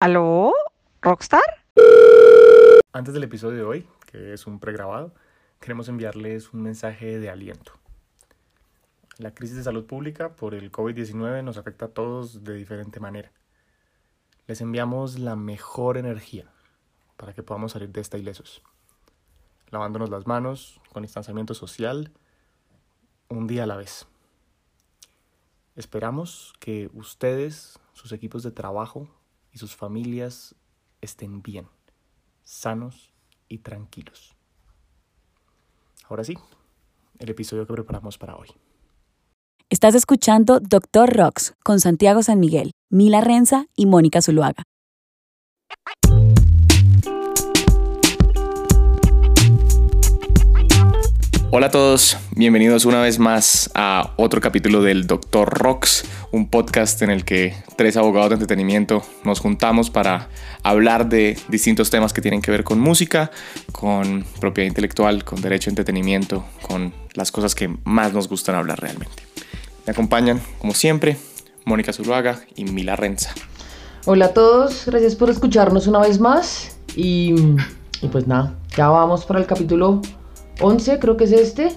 ¿Aló? ¿Rockstar? Antes del episodio de hoy, que es un pregrabado, queremos enviarles un mensaje de aliento. La crisis de salud pública por el COVID-19 nos afecta a todos de diferente manera. Les enviamos la mejor energía para que podamos salir de esta ilesos. Lavándonos las manos, con distanciamiento social, un día a la vez. Esperamos que ustedes, sus equipos de trabajo, y sus familias estén bien, sanos y tranquilos. Ahora sí, el episodio que preparamos para hoy. Estás escuchando Doctor Rocks con Santiago San Miguel, Mila Renza y Mónica Zuluaga. Hola a todos, bienvenidos una vez más a otro capítulo del Doctor Rocks, un podcast en el que tres abogados de entretenimiento nos juntamos para hablar de distintos temas que tienen que ver con música, con propiedad intelectual, con derecho a entretenimiento, con las cosas que más nos gustan hablar realmente. Me acompañan, como siempre, Mónica Zuluaga y Mila Renza. Hola a todos, gracias por escucharnos una vez más y, y pues nada, ya vamos para el capítulo 11, creo que es este.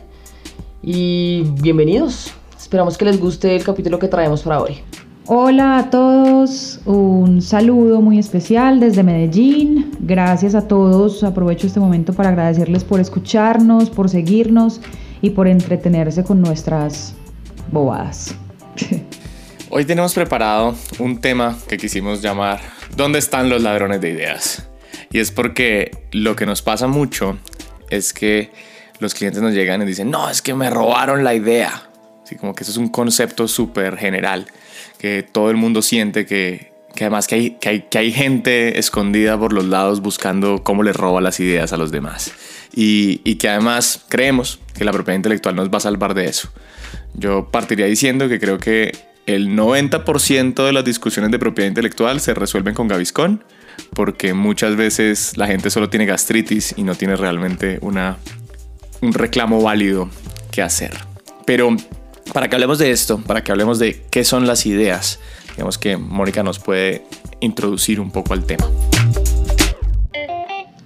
Y bienvenidos. Esperamos que les guste el capítulo que traemos para hoy. Hola a todos, un saludo muy especial desde Medellín. Gracias a todos. Aprovecho este momento para agradecerles por escucharnos, por seguirnos y por entretenerse con nuestras bobadas. Hoy tenemos preparado un tema que quisimos llamar ¿Dónde están los ladrones de ideas? Y es porque lo que nos pasa mucho es que los clientes nos llegan y dicen, no, es que me robaron la idea. Así como que eso es un concepto súper general, que todo el mundo siente que, que además que hay, que, hay, que hay gente escondida por los lados buscando cómo le roba las ideas a los demás. Y, y que además creemos que la propiedad intelectual nos va a salvar de eso. Yo partiría diciendo que creo que el 90% de las discusiones de propiedad intelectual se resuelven con Gaviscon, porque muchas veces la gente solo tiene gastritis y no tiene realmente una un reclamo válido que hacer. Pero para que hablemos de esto, para que hablemos de qué son las ideas, digamos que Mónica nos puede introducir un poco al tema.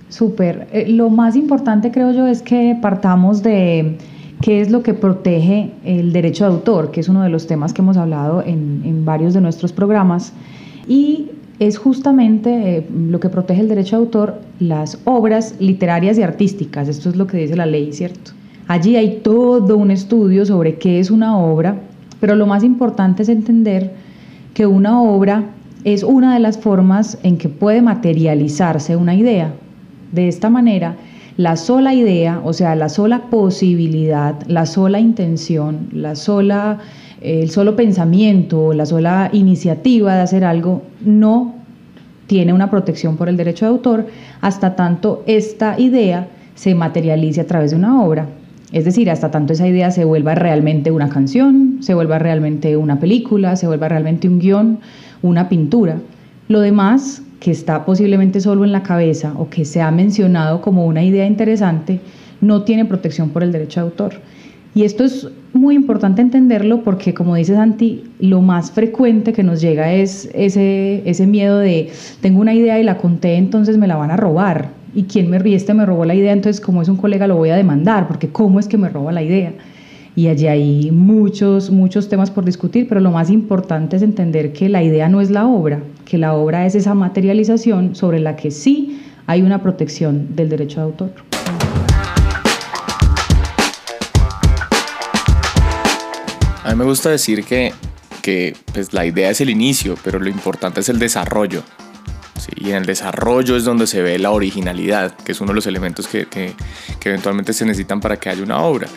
Súper. Eh, lo más importante creo yo es que partamos de qué es lo que protege el derecho de autor, que es uno de los temas que hemos hablado en, en varios de nuestros programas. Y es justamente eh, lo que protege el derecho de autor las obras literarias y artísticas. Esto es lo que dice la ley, ¿cierto? Allí hay todo un estudio sobre qué es una obra, pero lo más importante es entender que una obra es una de las formas en que puede materializarse una idea. De esta manera, la sola idea, o sea, la sola posibilidad, la sola intención, la sola el solo pensamiento, la sola iniciativa de hacer algo no tiene una protección por el derecho de autor hasta tanto esta idea se materialice a través de una obra. Es decir, hasta tanto esa idea se vuelva realmente una canción, se vuelva realmente una película, se vuelva realmente un guion, una pintura. Lo demás, que está posiblemente solo en la cabeza o que se ha mencionado como una idea interesante, no tiene protección por el derecho de autor. Y esto es muy importante entenderlo porque, como dice Santi, lo más frecuente que nos llega es ese, miedo de, tengo una idea y la conté, entonces me la van a robar. ¿Y quién me este me robó la idea? Entonces, como es un colega, lo voy a demandar, porque ¿cómo es que me roba la idea? Y allí hay muchos, muchos temas por discutir, pero lo más importante es entender que la idea no es la obra, que la obra es esa materialización sobre la que sí hay una protección del derecho de autor. A mí me gusta decir que, que pues, la idea es el inicio, pero lo importante es el desarrollo. Y en el desarrollo es donde se ve la originalidad, que es uno de los elementos que, que, que eventualmente se necesitan para que haya una obra.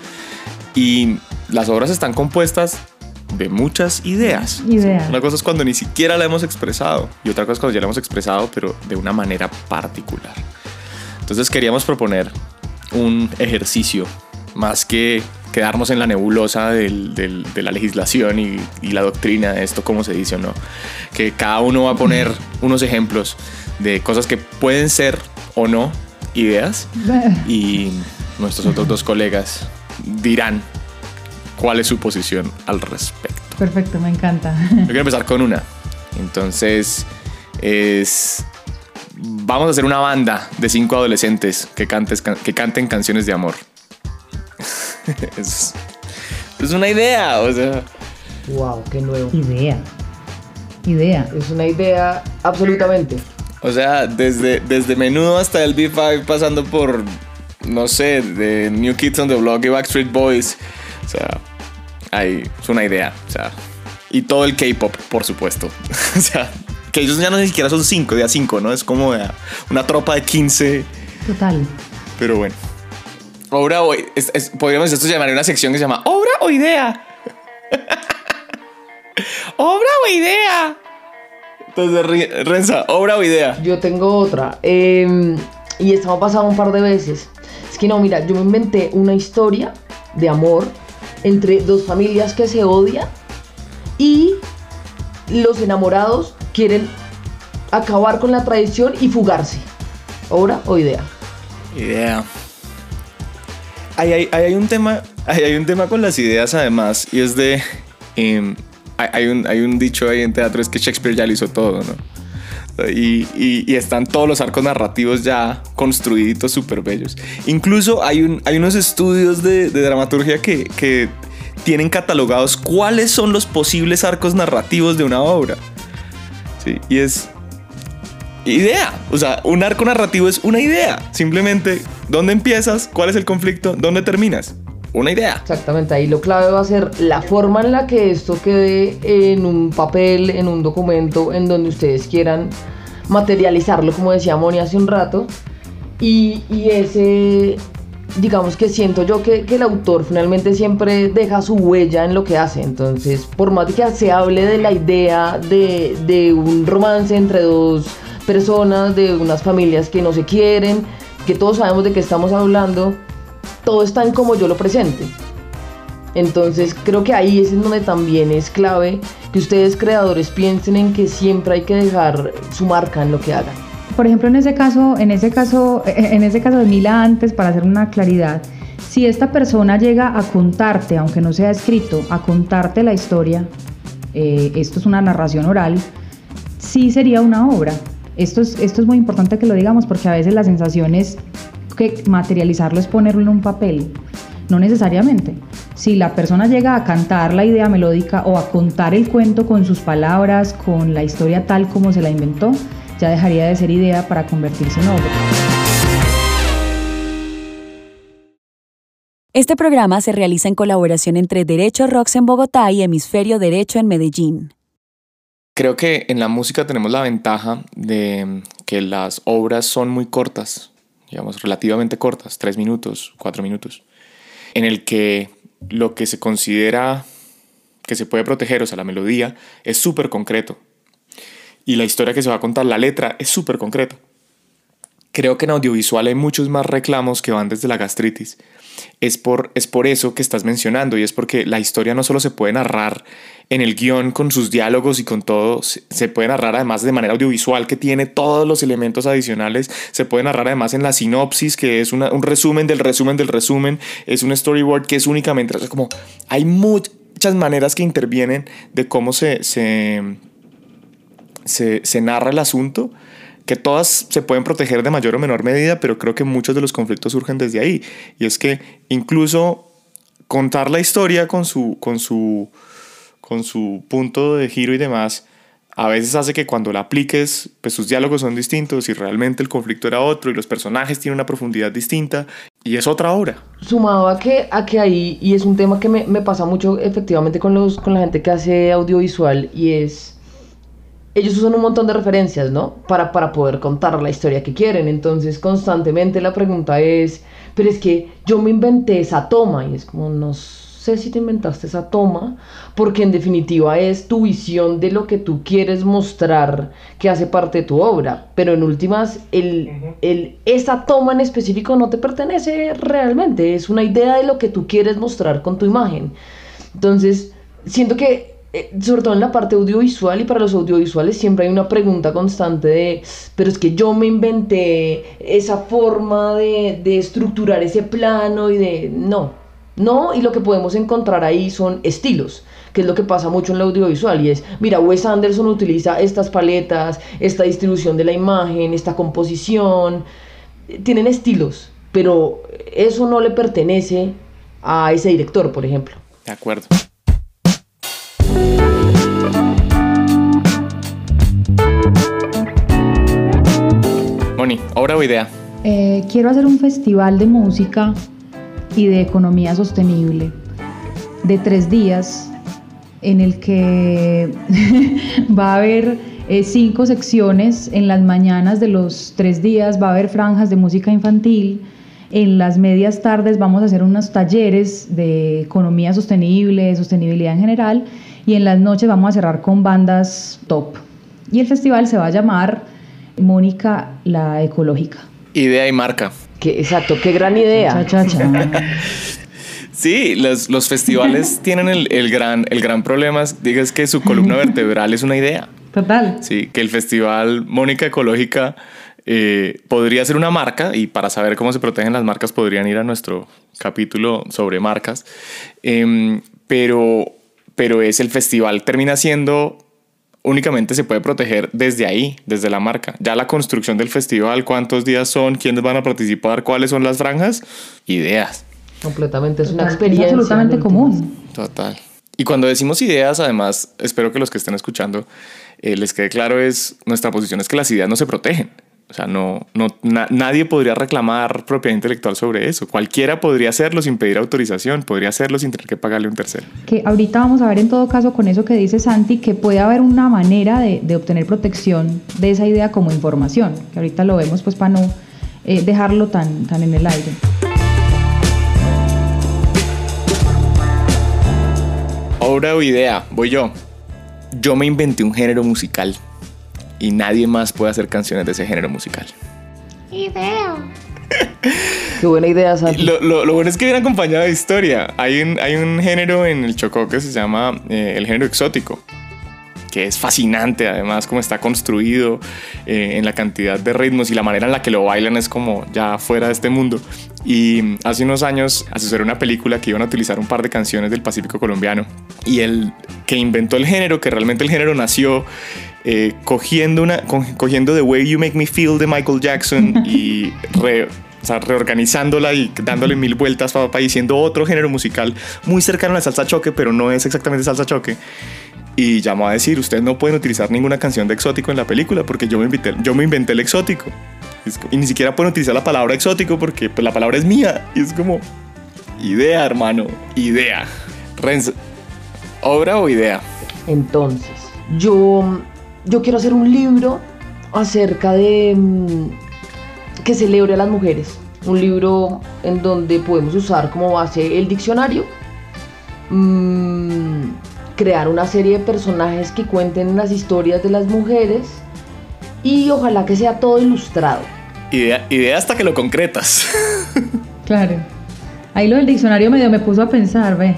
Y las obras están compuestas de muchas ideas. ideas. Una cosa es cuando ni siquiera la hemos expresado y otra cosa es cuando ya la hemos expresado, pero de una manera particular. Entonces queríamos proponer un ejercicio más que quedarnos en la nebulosa del, del, de la legislación y, y, la doctrina de esto, cómo se dice o no. Que cada uno va a poner unos ejemplos de cosas que pueden ser o no ideas y nuestros otros dos colegas dirán cuál es su posición al respecto. Perfecto, me encanta. Yo quiero empezar con una. Entonces, es vamos a hacer una banda de cinco adolescentes que, cantes, que canten canciones de amor. es, es, una idea, o sea. Wow, qué nuevo. Idea. Idea. Es una idea absolutamente. O sea, desde, desde menudo hasta el B5 pasando por, no sé, de New Kids on the Block y Backstreet Boys. O sea, hay, es una idea. O sea, y todo el K-pop, por supuesto. o sea, que ellos ya no ni siquiera son cinco, día cinco, ¿no? Es como una tropa de 15. Total. Pero bueno. Obra o... podríamos esto llamar una sección que se llama Obra o Idea. obra o Idea. Entonces, Renza, obra o idea. Yo tengo otra. Em, y esto me ha pasado un par de veces. Es que no, mira, yo me inventé una historia de amor entre dos familias que se odian y los enamorados quieren acabar con la tradición y fugarse. ¿Obra o idea? Idea. Hay, hay, un tema, hay, un tema con las ideas además y es de... Em, hay, un, hay un dicho ahí en teatro, es que Shakespeare ya lo hizo todo, ¿no? Y, y, están todos los arcos narrativos ya construiditos súper bellos. Incluso hay, un, hay unos estudios de, de dramaturgia que, que, tienen catalogados cuáles son los posibles arcos narrativos de una obra. Y es idea. O sea, un arco narrativo es una idea. Simplemente, ¿dónde empiezas? ¿Cuál es el conflicto? ¿Dónde terminas? Una idea. Exactamente, ahí lo clave va a ser la forma en la que esto quede en un papel, en un documento, en donde ustedes quieran materializarlo, como decía Moni hace un rato. Y, ese, digamos que siento yo que, el autor finalmente siempre deja su huella en lo que hace. Entonces, por más que se hable de la idea de, un romance entre dos personas, de unas familias que no se quieren, que todos sabemos de qué estamos hablando, todo está en como yo lo presente. Entonces creo que ahí es en donde también es clave que ustedes creadores piensen en que siempre hay que dejar su marca en lo que hagan por ejemplo, en ese caso, en ese caso, en ese caso de Mila antes, para hacer una claridad, si esta persona llega a contarte, aunque no sea escrito, a contarte la historia, eh, esto es una narración oral, sí sería una obra. Esto es, esto es muy importante que lo digamos porque a veces la sensación es que materializarlo es ponerlo en un papel. No necesariamente. Si la persona llega a cantar la idea melódica o a contar el cuento con sus palabras, con la historia tal como se la inventó, ya dejaría de ser idea para convertirse en obra. Este programa se realiza en colaboración entre Derecho Rocks en Bogotá y Hemisferio Derecho en Medellín. Creo que en la música tenemos la ventaja de que las obras son muy cortas, digamos, relativamente cortas, tres minutos, cuatro minutos, en el que lo que se considera que se puede proteger, o sea, la melodía, es súper concreto y la historia que se va a contar, la letra, es súper concreta. Creo que en audiovisual hay muchos más reclamos que van desde la gastritis. Es por, es por eso que estás mencionando y es porque la historia no solo se puede narrar en el guion con sus diálogos y con todo, se puede narrar además de manera audiovisual que tiene todos los elementos adicionales, se puede narrar además en la sinopsis que es un resumen del resumen del resumen, es un storyboard que es únicamente, como hay muchas maneras que intervienen de cómo se, se se, narra el asunto, que todas se pueden proteger de mayor o menor medida, pero creo que muchos de los conflictos surgen desde ahí. Y es que incluso contar la historia con su, con su, con su punto de giro y demás, a veces hace que cuando la apliques, pues sus diálogos son distintos y realmente el conflicto era otro y los personajes tienen una profundidad distinta y es otra obra. Sumado a que, a que ahí, y es un tema que me, me pasa mucho efectivamente con, los, con la gente que hace audiovisual y es ellos usan un montón de referencias, ¿no? Para, para poder contar la historia que quieren. Entonces, constantemente la pregunta es, pero es que yo me inventé esa toma y es como, no sé si te inventaste esa toma, porque en definitiva es tu visión de lo que tú quieres mostrar que hace parte de tu obra. Pero en últimas, el, el, esa toma en específico no te pertenece realmente, es una idea de lo que tú quieres mostrar con tu imagen. Entonces, siento que eh, sobre todo en la parte audiovisual y para los audiovisuales siempre hay una pregunta constante de, pero es que yo me inventé esa forma de, de estructurar ese plano y de, no, no, y lo que podemos encontrar ahí son estilos. que es lo que pasa mucho en el audiovisual, y es, mira, Wes Anderson utiliza estas paletas, esta distribución de la imagen, esta composición, tienen estilos, pero eso no le pertenece a ese director, por ejemplo. De acuerdo. Moni, obra o idea. Eh, quiero hacer un festival de música y de economía sostenible de tres días en el que va a haber eh, cinco secciones en las mañanas de los tres días, va a haber franjas de música infantil, en las medias tardes vamos a hacer unos talleres de economía sostenible, de sostenibilidad en general, y en las noches vamos a cerrar con bandas top. Y el festival se va a llamar Mónica la Ecológica. Idea y marca. Exacto, qué gran idea. Cha, cha, cha. Sí, los, los festivales tienen el, el gran, el gran problema, es- digas que su columna vertebral es una idea. Total. Sí, que el festival Mónica Ecológica eh, podría ser una marca y para saber cómo se protegen las marcas podrían ir a nuestro capítulo sobre marcas. Em, pero, pero es el festival, termina siendo únicamente se puede proteger desde ahí, desde la marca. Ya la construcción del festival, cuántos días son, quiénes van a participar, cuáles son las franjas, ideas. Completamente, es una experiencia. Es absolutamente común. Total. Y cuando decimos ideas, además, espero que los que estén escuchando eh, les quede claro, es nuestra posición es que las ideas no se protegen. O sea, no, no, na- nadie podría reclamar propiedad intelectual sobre eso. Cualquiera podría hacerlo sin pedir autorización, podría hacerlo sin tener que pagarle a un tercero. Que ahorita vamos a ver en todo caso con eso que dice Santi, que puede haber una manera de, de obtener protección de esa idea como información, que ahorita lo vemos pues para no eh, dejarlo tan, tan en el aire. Obra o idea, voy yo. Yo me inventé un género musical y nadie más puede hacer canciones de ese género musical. Qué buena idea, Santi. Lo, lo- lo bueno es que viene acompañado de historia. Hay un, hay un género en el Chocó que se llama eh, el género exótico, que es fascinante además como está construido eh, en la cantidad de ritmos y la manera en la que lo bailan es como ya fuera de este mundo. Y hace unos años asesoré una película que iban a utilizar un par de canciones del Pacífico colombiano y el que inventó el género, que realmente el género nació eh, cogiendo, una, co- cogiendo The Way You Make Me Feel de Michael Jackson y re- o sea, reorganizándola y dándole mil vueltas para diciendo otro género musical muy cercano a la salsa choque, pero no es exactamente salsa choque. Y llamó a decir, ustedes no pueden utilizar ninguna canción de exótico en la película porque yo me, invité- yo me inventé el exótico. Y ni siquiera pueden utilizar la palabra exótico porque pues, la palabra es mía. Y es como, idea, hermano, idea. Renzo, ¿obra o idea? Entonces, yo, yo quiero hacer un libro acerca de mm, que celebre a las mujeres. Un libro en donde podemos usar como base el diccionario, mm, crear una serie de personajes que cuenten las historias de las mujeres y ojalá que sea todo ilustrado. Idea, idea hasta que lo concretas. Claro. Ahí lo del diccionario medio me puso a pensar, ve.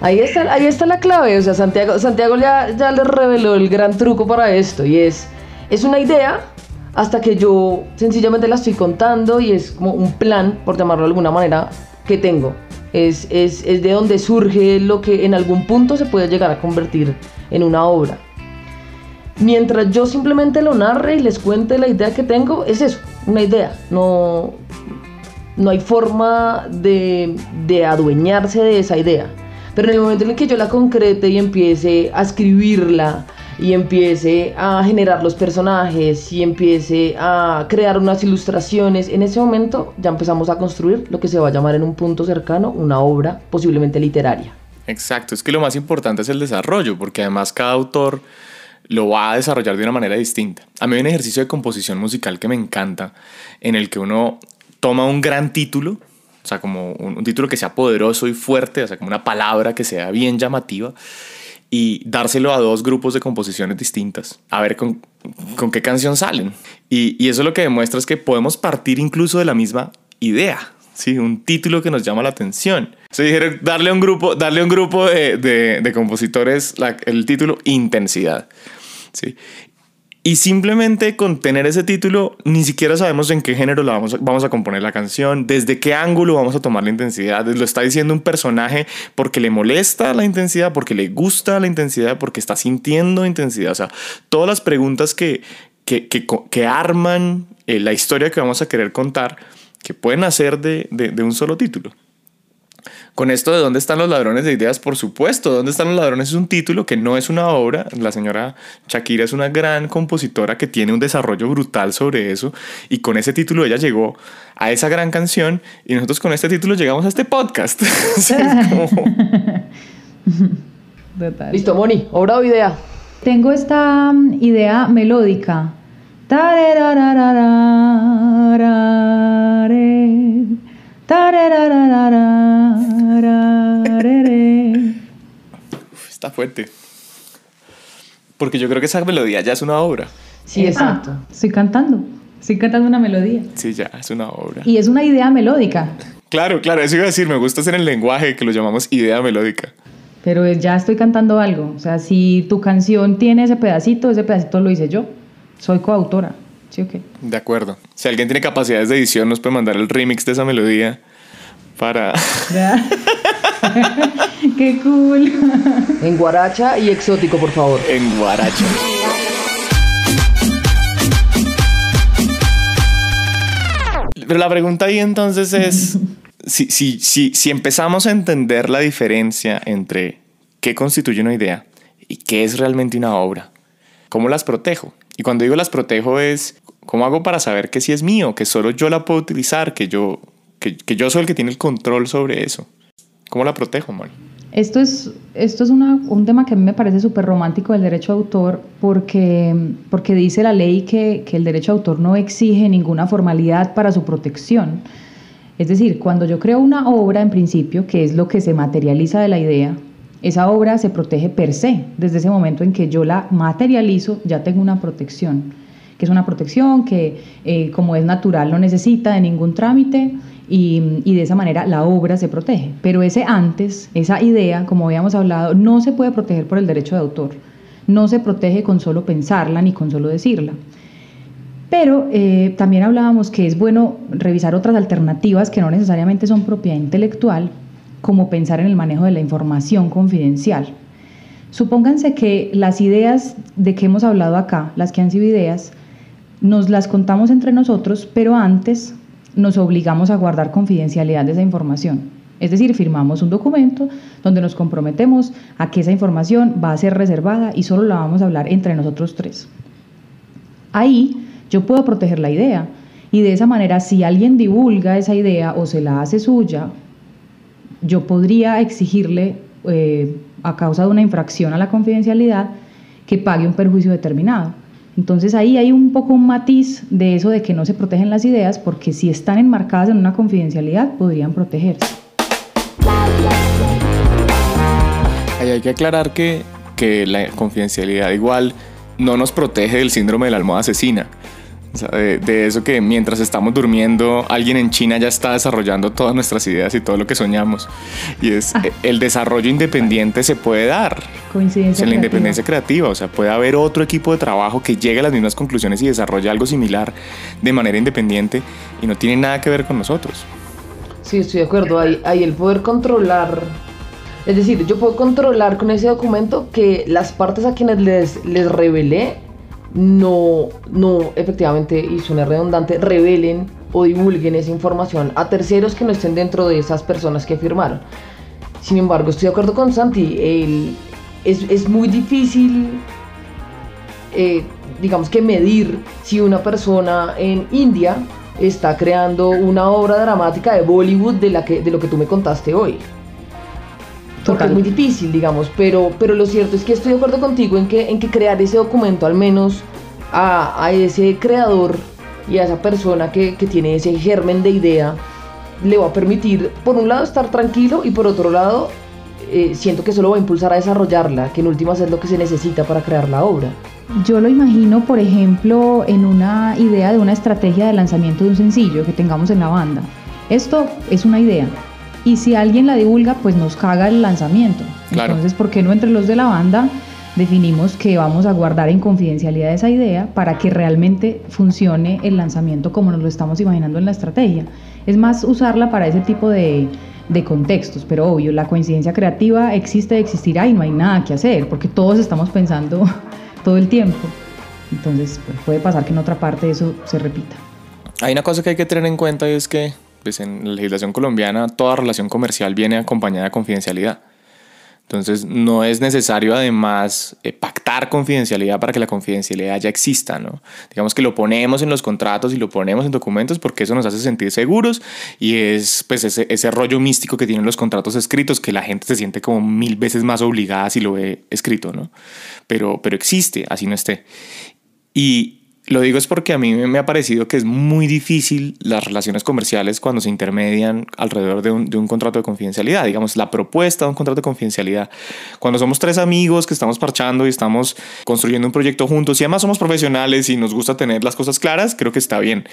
Ahí está, ahí está la clave, o sea, Santiago, Santiago ya, ya les reveló el gran truco para esto y es, es una idea hasta que yo sencillamente la estoy contando y es como un plan, por llamarlo de alguna manera, que tengo. Es, es, es de donde surge lo que en algún punto se puede llegar a convertir en una obra. Mientras yo simplemente lo narre y les cuente la idea que tengo, es eso, una idea. No, no hay forma de, de adueñarse de esa idea. Pero en el momento en el que yo la concrete y empiece a escribirla y empiece a generar los personajes y empiece a crear unas ilustraciones, en ese momento ya empezamos a construir lo que se va a llamar en un punto cercano una obra posiblemente literaria. Exacto, es que lo más importante es el desarrollo, porque además cada autor lo va a desarrollar de una manera distinta. A mí hay un ejercicio de composición musical que me encanta, en el que uno toma un gran título, o sea, como un, un título que sea poderoso y fuerte, o sea, como una palabra que sea bien llamativa, y dárselo a dos grupos de composiciones distintas, a ver con, con qué canción salen. Y, y eso lo que demuestra es que podemos partir incluso de la misma idea, ¿sí? un título que nos llama la atención. Se dijeron darle a un grupo, darle a un grupo de, de- de compositores la- el título Intensidad. ¿sí? Y simplemente con tener ese título, ni siquiera sabemos en qué género la vamos, a, vamos a componer la canción, desde qué ángulo vamos a tomar la intensidad. Lo está diciendo un personaje porque le molesta la intensidad, porque le gusta la intensidad, porque está sintiendo intensidad. O sea, todas las preguntas que, que, que, arman eh, la historia que vamos a querer contar, que pueden hacer de, de un solo título. Con esto de dónde están los ladrones de ideas, por supuesto, dónde están los ladrones es un título que no es una obra. La señora Shakira es una gran compositora que tiene un desarrollo brutal sobre eso y con ese título ella llegó a esa gran canción y nosotros con este título llegamos a este podcast. Listo, Moni, obra o idea. Tengo esta idea melódica. Está fuerte. Porque yo creo que esa melodía ya es una obra. Sí, exacto. Estoy cantando. Estoy cantando una melodía. Sí, ya, es una obra. Y es una idea melódica. Claro, claro, eso iba a decir, me gusta hacer el lenguaje que lo llamamos idea melódica. Pero ya estoy cantando algo. O sea, si tu canción tiene ese pedacito, ese pedacito lo hice yo. Soy coautora. ¿Sí o qué? De acuerdo. Si alguien tiene capacidades de edición, nos puede mandar el remix de esa melodía para... ¡Qué cool! En guaracha y exótico, por favor. En guaracha. Pero la pregunta ahí entonces es, si, si, si, si empezamos a entender la diferencia entre qué constituye una idea y qué es realmente una obra, ¿cómo las protejo? Y cuando digo las protejo es, ¿cómo hago para saber que sí es mío, que solo yo la puedo utilizar, que yo, que, que yo soy el que tiene el control sobre eso? ¿Cómo la protejo, Moni? Esto es, esto es un tema que a mí me parece súper romántico del derecho de autor porque, porque dice la ley que, que el derecho de autor no exige ninguna formalidad para su protección. Es decir, cuando yo creo una obra en principio, que es lo que se materializa de la idea, esa obra se protege per se. Desde ese momento en que yo la materializo, ya tengo una protección, que es una protección que, eh, como es natural, no necesita de ningún trámite y, de esa manera la obra se protege. Pero ese antes, esa idea, como habíamos hablado, no se puede proteger por el derecho de autor. No se protege con solo pensarla ni con solo decirla. Pero eh, también hablábamos que es bueno revisar otras alternativas que no necesariamente son propiedad intelectual, como pensar en el manejo de la información confidencial. Supónganse que las ideas de que hemos hablado acá, las que han sido ideas, nos las contamos entre nosotros, pero antes nos obligamos a guardar confidencialidad de esa información. Es decir, firmamos un documento donde nos comprometemos a que esa información va a ser reservada y solo la vamos a hablar entre nosotros tres. Ahí yo puedo proteger la idea y de esa manera si alguien divulga esa idea o se la hace suya, yo podría exigirle eh, a causa de una infracción a la confidencialidad que pague un perjuicio determinado. Entonces ahí hay un poco un matiz de eso de que no se protegen las ideas porque si están enmarcadas en una confidencialidad podrían protegerse. Ahí hay que aclarar que, que la confidencialidad igual no nos protege del síndrome de la almohada asesina. O sea, de, de, eso que mientras estamos durmiendo, alguien en China ya está desarrollando todas nuestras ideas y todo lo que soñamos. Y es ah. el desarrollo independiente se puede dar. Coincidencia. O sea, la independencia creativa. O sea, puede haber otro equipo de trabajo que llegue a las mismas conclusiones y desarrolle algo similar de manera independiente y no tiene nada que ver con nosotros. Sí, estoy de acuerdo. Hay, hay el poder controlar. Es decir, yo puedo controlar con ese documento que las partes a quienes les, les revelé no, no efectivamente, y suena redundante, revelen o divulguen esa información a terceros que no estén dentro de esas personas que firmaron. Sin embargo, estoy de acuerdo con Santi, es, es, muy difícil, eh, digamos que medir si una persona en India está creando una obra dramática de Bollywood de, la que, de lo que tú me contaste hoy porque es muy difícil, digamos, pero, pero lo cierto es que estoy de acuerdo contigo en que, en que crear ese documento al menos a, a ese creador y a esa persona que, que, tiene ese germen de idea le va a permitir, por un lado, estar tranquilo y por otro lado, eh, siento que eso lo va a impulsar a desarrollarla, que en últimas es lo que se necesita para crear la obra. Yo lo imagino, por ejemplo, en una idea de una estrategia de lanzamiento de un sencillo que tengamos en la banda. Esto es una idea, y si alguien la divulga, pues nos caga el lanzamiento. Claro. Entonces, ¿por qué no entre los de la banda definimos que vamos a guardar en confidencialidad esa idea para que realmente funcione el lanzamiento como nos lo estamos imaginando en la estrategia. Es más usarla para ese tipo de, de contextos, pero obvio, la coincidencia creativa existe, existirá y no hay nada que hacer, porque todos estamos pensando todo el tiempo. Entonces pues, puede pasar que en otra parte eso se repita. Hay una cosa que hay que tener en cuenta y es que pues, en la legislación colombiana toda relación comercial viene acompañada de confidencialidad. Entonces no es necesario además eh, pactar confidencialidad para que la confidencialidad ya exista, ¿no? Digamos que lo ponemos en los contratos y lo ponemos en documentos porque eso nos hace sentir seguros y es pues ese, ese rollo místico que tienen los contratos escritos que la gente se siente como mil veces más obligada si lo ve escrito, ¿no? Pero, pero existe, así no esté. Y, lo digo es porque a mí me ha parecido que es muy difícil las relaciones comerciales cuando se intermedian alrededor de un, contrato de confidencialidad. Digamos, la propuesta de un contrato de confidencialidad. Cuando somos tres amigos que estamos parchando y estamos construyendo un proyecto juntos y además somos profesionales y nos gusta tener las cosas claras, creo que está bien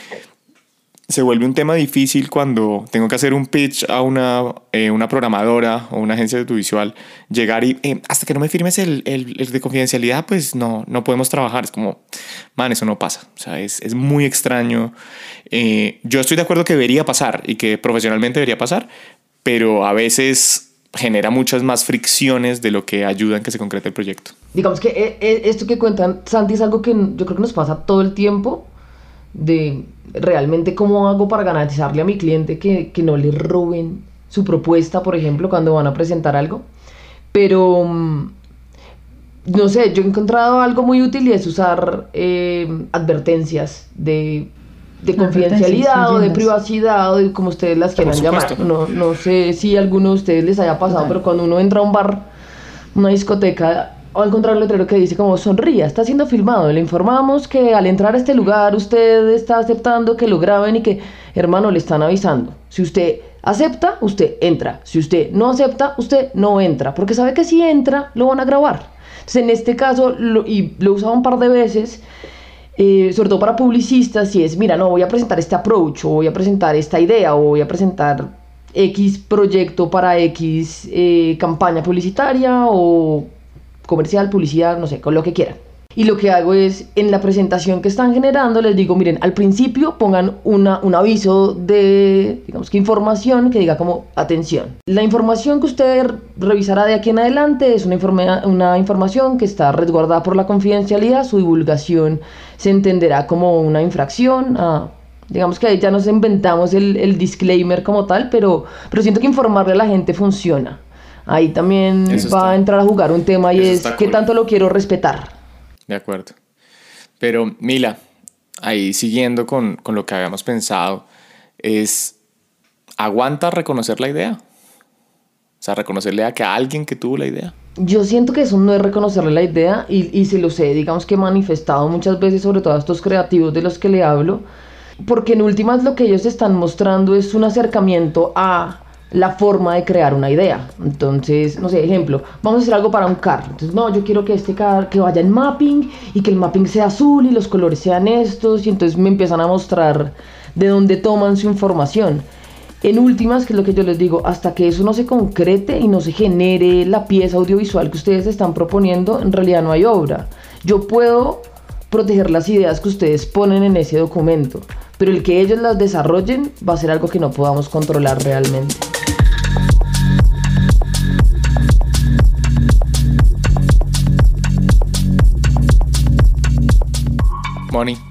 se vuelve un tema difícil cuando tengo que hacer un pitch a una, eh, una programadora o una agencia audiovisual, llegar y eh, hasta que no me firmes el, el, de confidencialidad, pues no, no podemos trabajar. Es como, man, eso no pasa. O sea, es, es muy extraño. Eh, yo estoy de acuerdo que debería pasar y que profesionalmente debería pasar, pero a veces genera muchas más fricciones de lo que ayuda en que se concrete el proyecto. Digamos que esto que cuentan Santi es algo que yo creo que nos pasa todo el tiempo de realmente cómo hago para garantizarle a mi cliente que, que, no le roben su propuesta, por ejemplo, cuando van a presentar algo. Pero, mm, no sé, yo he encontrado algo muy útil y es usar eh, advertencias de, de confidencialidad o de privacidad o de como ustedes las quieran llamar. No, no sé si a alguno de ustedes les haya pasado, pero cuando uno entra a un bar, una discoteca, o encontrar un letrero que dice como sonría, está siendo filmado, le informamos que al entrar a este lugar usted está aceptando que lo graben y que, hermano, le están avisando. Si usted acepta, usted entra. Si usted no acepta, usted no entra, porque sabe que si entra, lo van a grabar. Entonces, en este caso, y lo he usado un par de veces, eh, sobre todo para publicistas, si es, mira, no, voy a presentar este approach, o voy a presentar esta idea, o voy a presentar X proyecto para X eh, campaña publicitaria, o comercial, publicidad, no sé, con lo que quieran. Y lo que hago es, en la presentación que están generando, les digo, miren, al principio pongan una, un aviso de, digamos que información que diga como, atención. La información que usted revisará de aquí en adelante es una, una información que está resguardada por la confidencialidad, su divulgación se entenderá como una infracción digamos que ahí ya nos inventamos el, el, disclaimer como tal, pero, pero siento que informarle a la gente funciona ahí también va a entrar a jugar un tema y es qué tanto lo quiero respetar. De acuerdo. Pero Mila, ahí siguiendo con, con lo que habíamos pensado, es, ¿aguanta reconocer la idea? O sea, reconocerle a que a alguien que tuvo la idea. Yo siento que eso no es reconocerle la idea y, y se lo sé, digamos que he manifestado muchas veces, sobre todo a estos creativos de los que le hablo, porque en últimas lo que ellos están mostrando es un acercamiento a la forma de crear una idea. Entonces, no sé, ejemplo, vamos a hacer algo para un carro. Entonces, no, yo quiero que este carro que vaya en mapping y que el mapping sea azul y los colores sean estos y entonces me empiezan a mostrar de dónde toman su información. En últimas, que es lo que yo les digo, hasta que eso no se concrete y no se genere la pieza audiovisual que ustedes están proponiendo, en realidad no hay obra. Yo puedo proteger las ideas que ustedes ponen en ese documento, pero el que ellos las desarrollen va a ser algo que no podamos controlar realmente.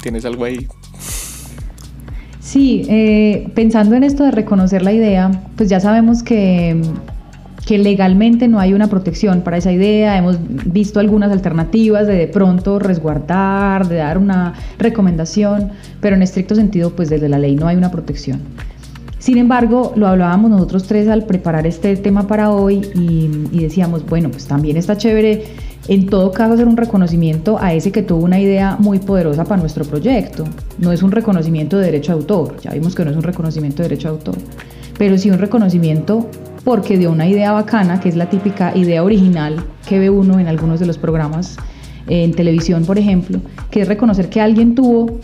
¿Tienes algo ahí? Sí, eh, pensando en esto de reconocer la idea, pues ya sabemos que, que legalmente no hay una protección para esa idea. Hemos visto algunas alternativas de de pronto resguardar, de dar una recomendación, pero en estricto sentido, pues desde la ley no hay una protección. Sin embargo, lo hablábamos nosotros tres al preparar este tema para hoy y, y decíamos, bueno, pues también está chévere en todo caso hacer un reconocimiento a ese que tuvo una idea muy poderosa para nuestro proyecto. No es un reconocimiento de derecho de autor, ya vimos que no es un reconocimiento de derecho de autor, pero sí un reconocimiento porque dio una idea bacana, que es la típica idea original que ve uno en algunos de los programas en televisión, por ejemplo, que es reconocer que alguien tuvo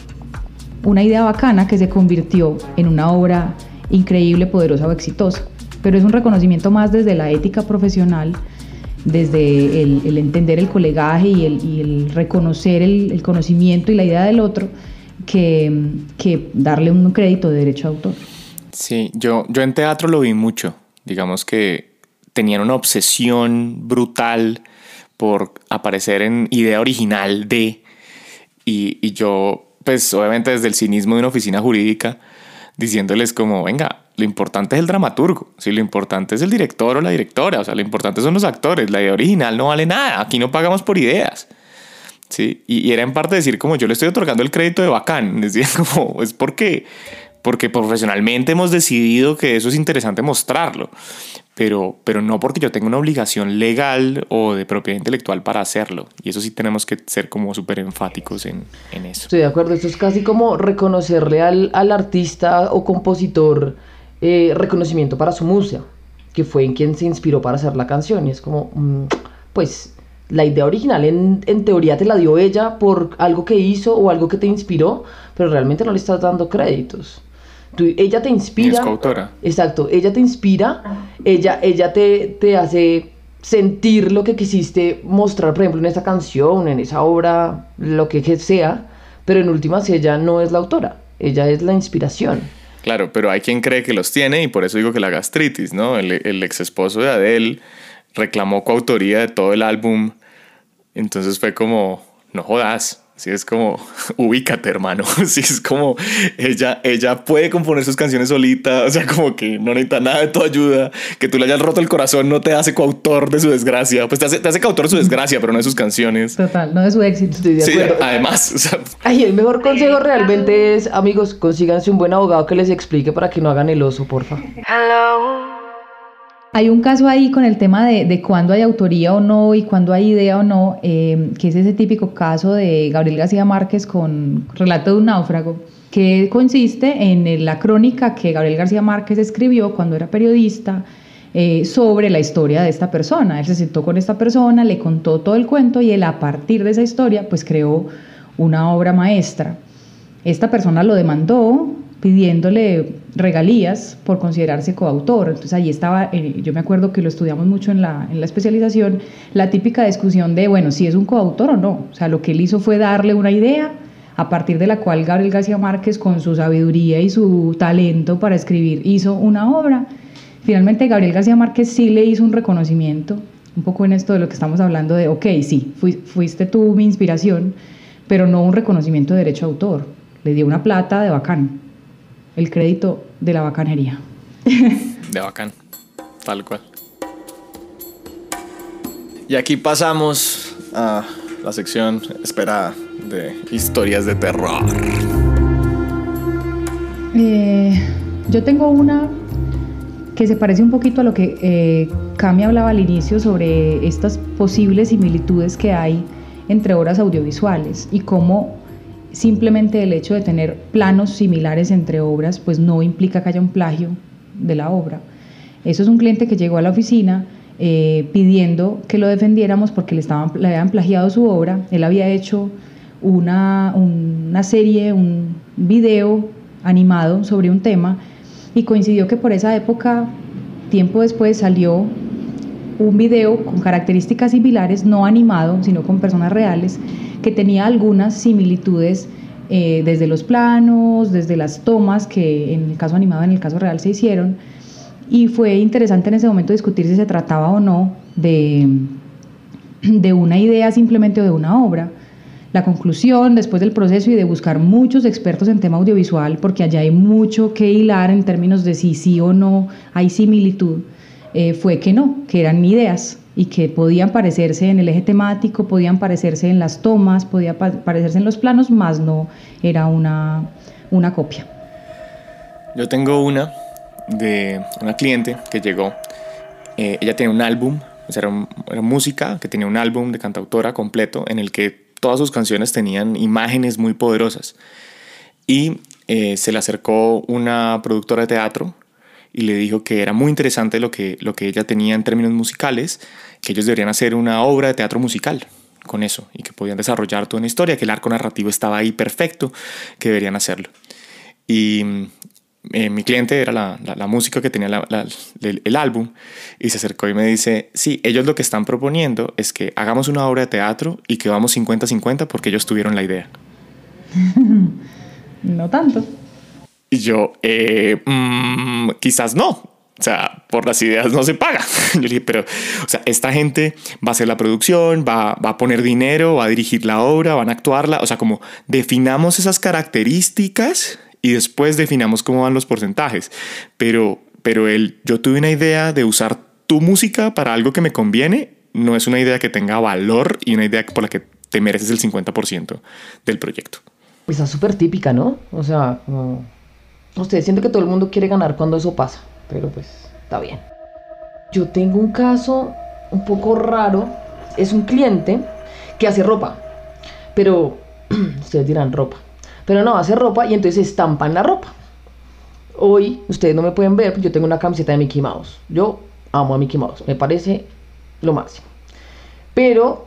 una idea bacana que se convirtió en una obra increíble, poderosa o exitosa. Pero es un reconocimiento más desde la ética profesional desde el, entender el colegaje y el, reconocer el, conocimiento y la idea del otro, que, que, darle un crédito de derecho de autor. Sí, yo, yo en teatro lo vi mucho. Digamos que tenían una obsesión brutal por aparecer en idea original de, y, y yo, pues obviamente desde el cinismo de una oficina jurídica, diciéndoles como, venga, lo importante es el dramaturgo, si lo importante es el director o la directora, o sea, lo importante son los actores, la idea original no vale nada, aquí no pagamos por ideas. ¿Sí? Y, era en parte decir como yo le estoy otorgando el crédito de bacán, decía como es porque porque profesionalmente hemos decidido que eso es interesante mostrarlo, pero, pero no porque yo tenga una obligación legal o de propiedad intelectual para hacerlo. Y eso sí tenemos que ser como súper enfáticos en, en, eso. Estoy de acuerdo, esto es casi como reconocerle al, al artista o compositor eh, reconocimiento para su música, que fue en quien se inspiró para hacer la canción. Y es como, mm, pues, la idea original en, en, teoría te la dio ella por algo que hizo o algo que te inspiró, pero realmente no le estás dando créditos. Tú, ella te inspira. Es coautora. Exacto, ella te inspira, ella, ella te, te hace sentir lo que quisiste mostrar, por ejemplo, en esa canción, en esa obra, lo que sea, pero en últimas ella no es la autora, ella es la inspiración. Claro, pero hay quien cree que los tiene y por eso digo que la gastritis, ¿no? El, ex esposo de Adele reclamó coautoría de todo el álbum, entonces fue como, no jodas, Sí, es como, ubícate, hermano. Sí, es como, ella, ella puede componer sus canciones solita, o sea, como que no necesita nada de tu ayuda. Que tú le hayas roto el corazón no te hace coautor de su desgracia. Pues te hace, te hace coautor de su desgracia, pero no de sus canciones. Total, no de su éxito. Estoy de sí, además. O sea, Ay, el mejor consejo realmente es, amigos, consíganse un buen abogado que les explique para que no hagan el oso, porfa. Hello. Hay un caso ahí con el tema de, de cuándo hay autoría o no y cuándo hay idea o no, eh, que es ese típico caso de Gabriel García Márquez con Relato de un náufrago, que consiste en la crónica que Gabriel García Márquez escribió cuando era periodista eh, sobre la historia de esta persona. Él se sentó con esta persona, le contó todo el cuento y él a partir de esa historia pues creó una obra maestra. Esta persona lo demandó pidiéndole regalías por considerarse coautor. Entonces ahí estaba, eh, yo me acuerdo que lo estudiamos mucho en la, en la especialización, la típica discusión de, bueno, si es un coautor o no. O sea, lo que él hizo fue darle una idea a partir de la cual Gabriel García Márquez, con su sabiduría y su talento para escribir, hizo una obra. Finalmente Gabriel García Márquez sí le hizo un reconocimiento, un poco en esto de lo que estamos hablando de, ok, sí, fuiste tú mi inspiración, pero no un reconocimiento de derecho a autor. Le dio una plata de bacán el crédito de la bacanería. De bacán, tal cual. Y aquí pasamos a la sección esperada de historias de terror. Eh, yo tengo una que se parece un poquito a lo que eh, Cami hablaba al inicio sobre estas posibles similitudes que hay entre obras audiovisuales y cómo simplemente el hecho de tener planos similares entre obras, pues no implica que haya un plagio de la obra. Eso es un cliente que llegó a la oficina eh, pidiendo que lo defendiéramos porque le, estaban, le habían plagiado su obra. Él había hecho una, una serie, un video animado sobre un tema y coincidió que por esa época, tiempo después, salió un video con características similares, no animado, sino con personas reales, que tenía algunas similitudes eh, desde los planos, desde las tomas que en el caso animado, en el caso real se hicieron. Y fue interesante en ese momento discutir si se trataba o no de, de una idea simplemente o de una obra. La conclusión, después del proceso y de buscar muchos expertos en tema audiovisual, porque allá hay mucho que hilar en términos de si sí o no hay similitud, eh, fue que no, que eran ideas y que podían parecerse en el eje temático, podían parecerse en las tomas, podían parecerse en los planos, más no era una, una copia. Yo tengo una de una cliente que llegó, eh, ella tiene un álbum, era, música, que tenía un álbum de cantautora completo en el que todas sus canciones tenían imágenes muy poderosas. Y eh, se le acercó una productora de teatro y le dijo que era muy interesante lo que, lo que ella tenía en términos musicales, que ellos deberían hacer una obra de teatro musical con eso y que podían desarrollar toda una historia, que el arco narrativo estaba ahí perfecto, que deberían hacerlo. Y, eh, mi cliente era la, la, música que tenía el, el, álbum y se acercó y me dice, sí, ellos lo que están proponiendo es que hagamos una obra de teatro y que vamos 50-50 porque ellos tuvieron la idea. no tanto. Y yo, eh, mm, quizás no. O sea, por las ideas no se paga. Yo dije, pero, o sea, esta gente va a hacer la producción, va, va a poner dinero, va a dirigir la obra, van a actuarla. O sea, como definamos esas características y después definamos cómo van los porcentajes. Pero, pero el, yo tuve una idea de usar tu música para algo que me conviene, no es una idea que tenga valor y una idea por la que te mereces el 50% del proyecto. Está súper típica, ¿no? O sea, ustedes sienten que todo el mundo quiere ganar cuando eso pasa, pero pues está bien. Yo tengo un caso un poco raro. Es un cliente que hace ropa, pero ustedes dirán ropa. Pero no, hace ropa y entonces estampan la ropa. Hoy, ustedes no me pueden ver, yo tengo una camiseta de Mickey Mouse. Yo amo a Mickey Mouse, me parece lo máximo. Pero,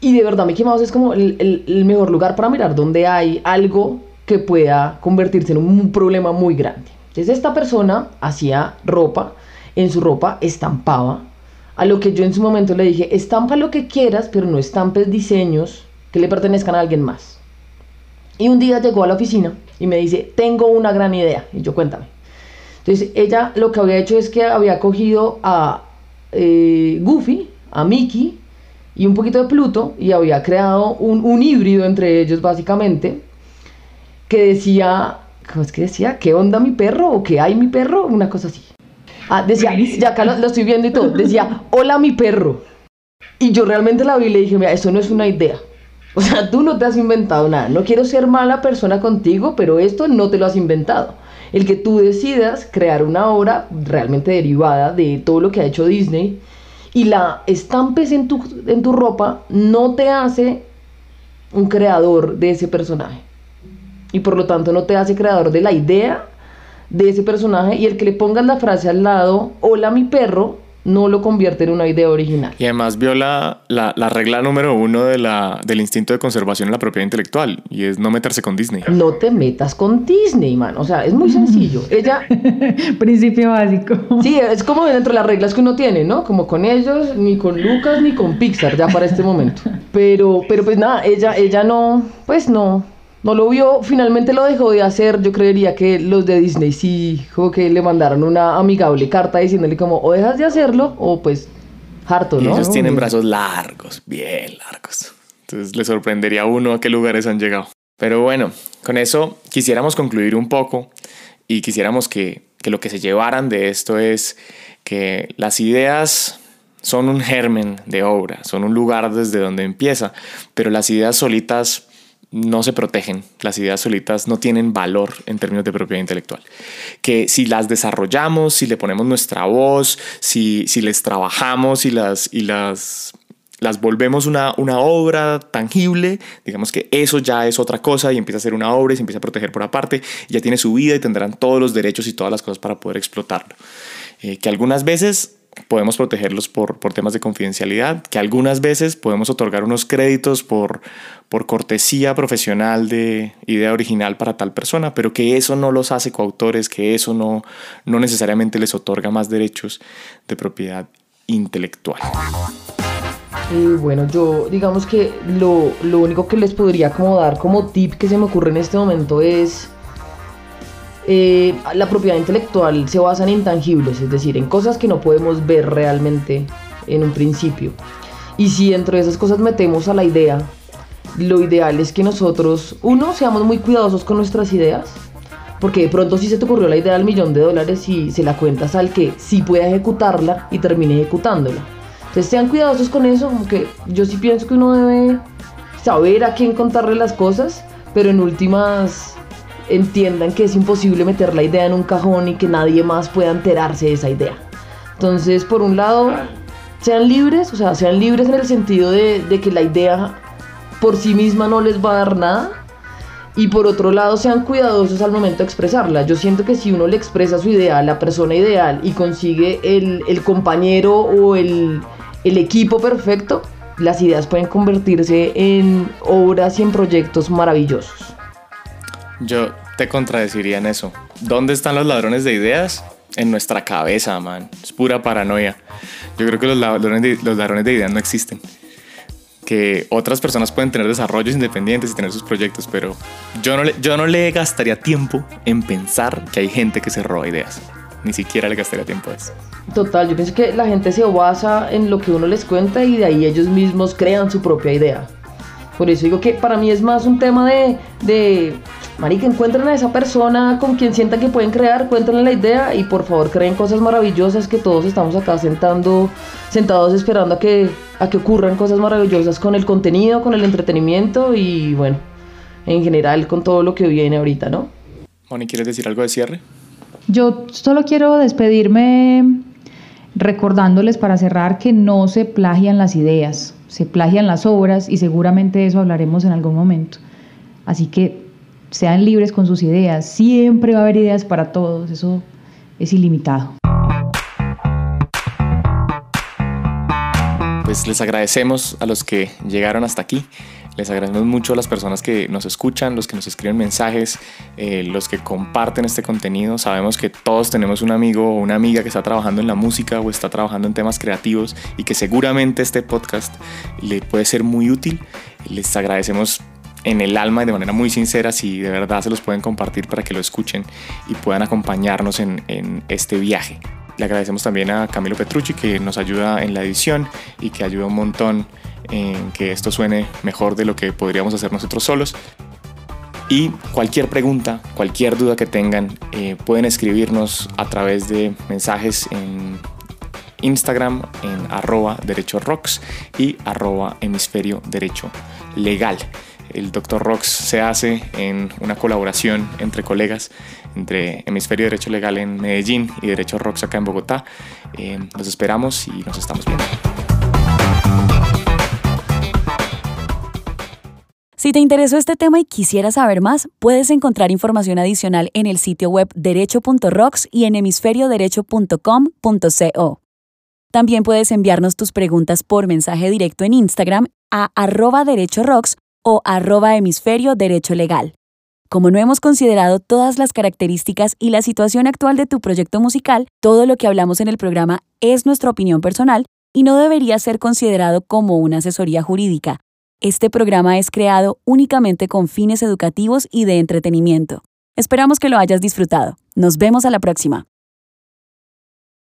y de verdad, Mickey Mouse es como el, mejor lugar para mirar donde hay algo que pueda convertirse en un problema muy grande. Entonces, esta persona hacía ropa, en su ropa estampaba. A lo que yo en su momento le dije, estampa lo que quieras, pero no estampes diseños que le pertenezcan a alguien más. Y un día llegó a la oficina y me dice, tengo una gran idea. Y yo, cuéntame. Entonces, ella lo que había hecho es que había cogido a eh, Goofy, a Mickey y un poquito de Pluto y había creado un, híbrido entre ellos, básicamente, que decía, ¿cómo es que decía? ¿Qué onda mi perro? ¿O qué hay mi perro? Una cosa así. Ah, decía, ya acá lo, lo estoy viendo y todo, decía, hola mi perro. Y yo realmente la vi y le dije, mira, eso no es una idea. O sea, tú no te has inventado nada. No quiero ser mala persona contigo, pero esto no te lo has inventado. El que tú decidas crear una obra realmente derivada de todo lo que ha hecho Disney y la estampes en tu, en tu ropa no te hace un creador de ese personaje. Y por lo tanto no te hace creador de la idea de ese personaje y el que le pongas la frase al lado, hola mi perro, no lo convierte en una idea original. Y además viola la, la, regla número uno de la, del instinto de conservación en la propiedad intelectual, y es no meterse con Disney. No te metas con Disney, man. O sea, es muy sencillo. Ella... Principio básico. Sí, es como dentro de las reglas que uno tiene, ¿no? Como con ellos, ni con Lucas, ni con Pixar, ya para este momento. Pero, pero pues nada, ella, ella no, pues no, no lo vio, finalmente lo dejó de hacer. Yo creería que los de Disney sí, como que le mandaron una amigable carta diciéndole como o dejas de hacerlo o pues harto, ¿no? ellos tienen brazos largos, bien largos. Entonces le sorprendería a uno a qué lugares han llegado. Pero bueno, con eso quisiéramos concluir un poco y quisiéramos que, que lo que se llevaran de esto es que las ideas son un germen de obra, son un lugar desde donde empieza, pero las ideas solitas no se protegen, las ideas solitas no tienen valor en términos de propiedad intelectual. Que si las desarrollamos, si le ponemos nuestra voz, si, si les trabajamos y las, y las, las volvemos una, una obra tangible, digamos que eso ya es otra cosa y empieza a ser una obra y se empieza a proteger por aparte, ya tiene su vida y tendrán todos los derechos y todas las cosas para poder explotarlo. Eh, que algunas veces podemos protegerlos por, por, temas de confidencialidad, que algunas veces podemos otorgar unos créditos por, por cortesía profesional de idea original para tal persona, pero que eso no los hace coautores, que eso no, no necesariamente les otorga más derechos de propiedad intelectual. Y bueno, yo digamos que lo, lo único que les podría como dar como tip que se me ocurre en este momento es eh, la propiedad intelectual se basa en intangibles, es decir, en cosas que no podemos ver realmente en un principio. Y si dentro de esas cosas metemos a la idea, lo ideal es que nosotros, uno, seamos muy cuidadosos con nuestras ideas, porque de pronto si se te ocurrió la idea del millón de dólares y se la cuentas al que sí puede ejecutarla y termine ejecutándola. Entonces sean cuidadosos con eso, porque yo sí pienso que uno debe saber a quién contarle las cosas, pero en últimas entiendan que es imposible meter la idea en un cajón y que nadie más pueda enterarse de esa idea. Entonces, por un lado, sean libres, o sea, sean libres en el sentido de, que la idea por sí misma no les va a dar nada. Y por otro lado, sean cuidadosos al momento de expresarla. Yo siento que si uno le expresa su idea a la persona ideal y consigue el, compañero o el, el equipo perfecto, las ideas pueden convertirse en obras y en proyectos maravillosos. Yo te contradeciría en eso. ¿Dónde están los ladrones de ideas? En nuestra cabeza, man. Es pura paranoia. Yo creo que los ladrones de, los ladrones de ideas no existen. Que otras personas pueden tener desarrollos independientes y tener sus proyectos, pero yo no le, yo no le gastaría tiempo en pensar que hay gente que se roba ideas. Ni siquiera le gastaría tiempo a eso. Total, yo pienso que la gente se basa en lo que uno les cuenta y de ahí ellos mismos crean su propia idea. Por eso digo que para mí es más un tema de, de Marica, encuentren a esa persona con quien sientan que pueden crear, cuéntenle la idea y por favor creen cosas maravillosas que todos estamos acá sentando, sentados esperando a que, a que ocurran cosas maravillosas con el contenido, con el entretenimiento y bueno, en general con todo lo que viene ahorita, ¿no? Moni, ¿quieres decir algo de cierre? Yo solo quiero despedirme recordándoles para cerrar que no se plagian las ideas, se plagian las obras y seguramente de eso hablaremos en algún momento. Así que sean libres con sus ideas, siempre va a haber ideas para todos, eso es ilimitado. Pues les agradecemos a los que llegaron hasta aquí. Les agradecemos mucho a las personas que nos escuchan, los que nos escriben mensajes, eh, los que comparten este contenido. Sabemos que todos tenemos un amigo o una amiga que está trabajando en la música o está trabajando en temas creativos y que seguramente este podcast le puede ser muy útil. Les agradecemos en el alma y de manera muy sincera si de verdad se los pueden compartir para que lo escuchen y puedan acompañarnos en, este viaje. Le agradecemos también a Camilo Petrucci que nos ayuda en la edición y que ayuda un montón en que esto suene mejor de lo que podríamos hacer nosotros solos. Y cualquier pregunta, cualquier duda que tengan, eh, pueden escribirnos a través de mensajes en Instagram en arroba derecho rocks y arroba hemisferio derecho legal. El Dr. Rocks se hace en una colaboración entre colegas, entre Hemisferio Derecho Legal en Medellín y Derecho Rocks acá en Bogotá. Eh, los esperamos y nos estamos viendo. Si te interesó este tema y quisieras saber más, puedes encontrar información adicional en el sitio web derecho.rocks y en hemisferioderecho.com.co. También puedes enviarnos tus preguntas por mensaje directo en Instagram a arroba derechorocks o arroba hemisferio derecho legal. Como no hemos considerado todas las características y la situación actual de tu proyecto musical, todo lo que hablamos en el programa es nuestra opinión personal y no debería ser considerado como una asesoría jurídica. Este programa es creado únicamente con fines educativos y de entretenimiento. Esperamos que lo hayas disfrutado. Nos vemos a la próxima.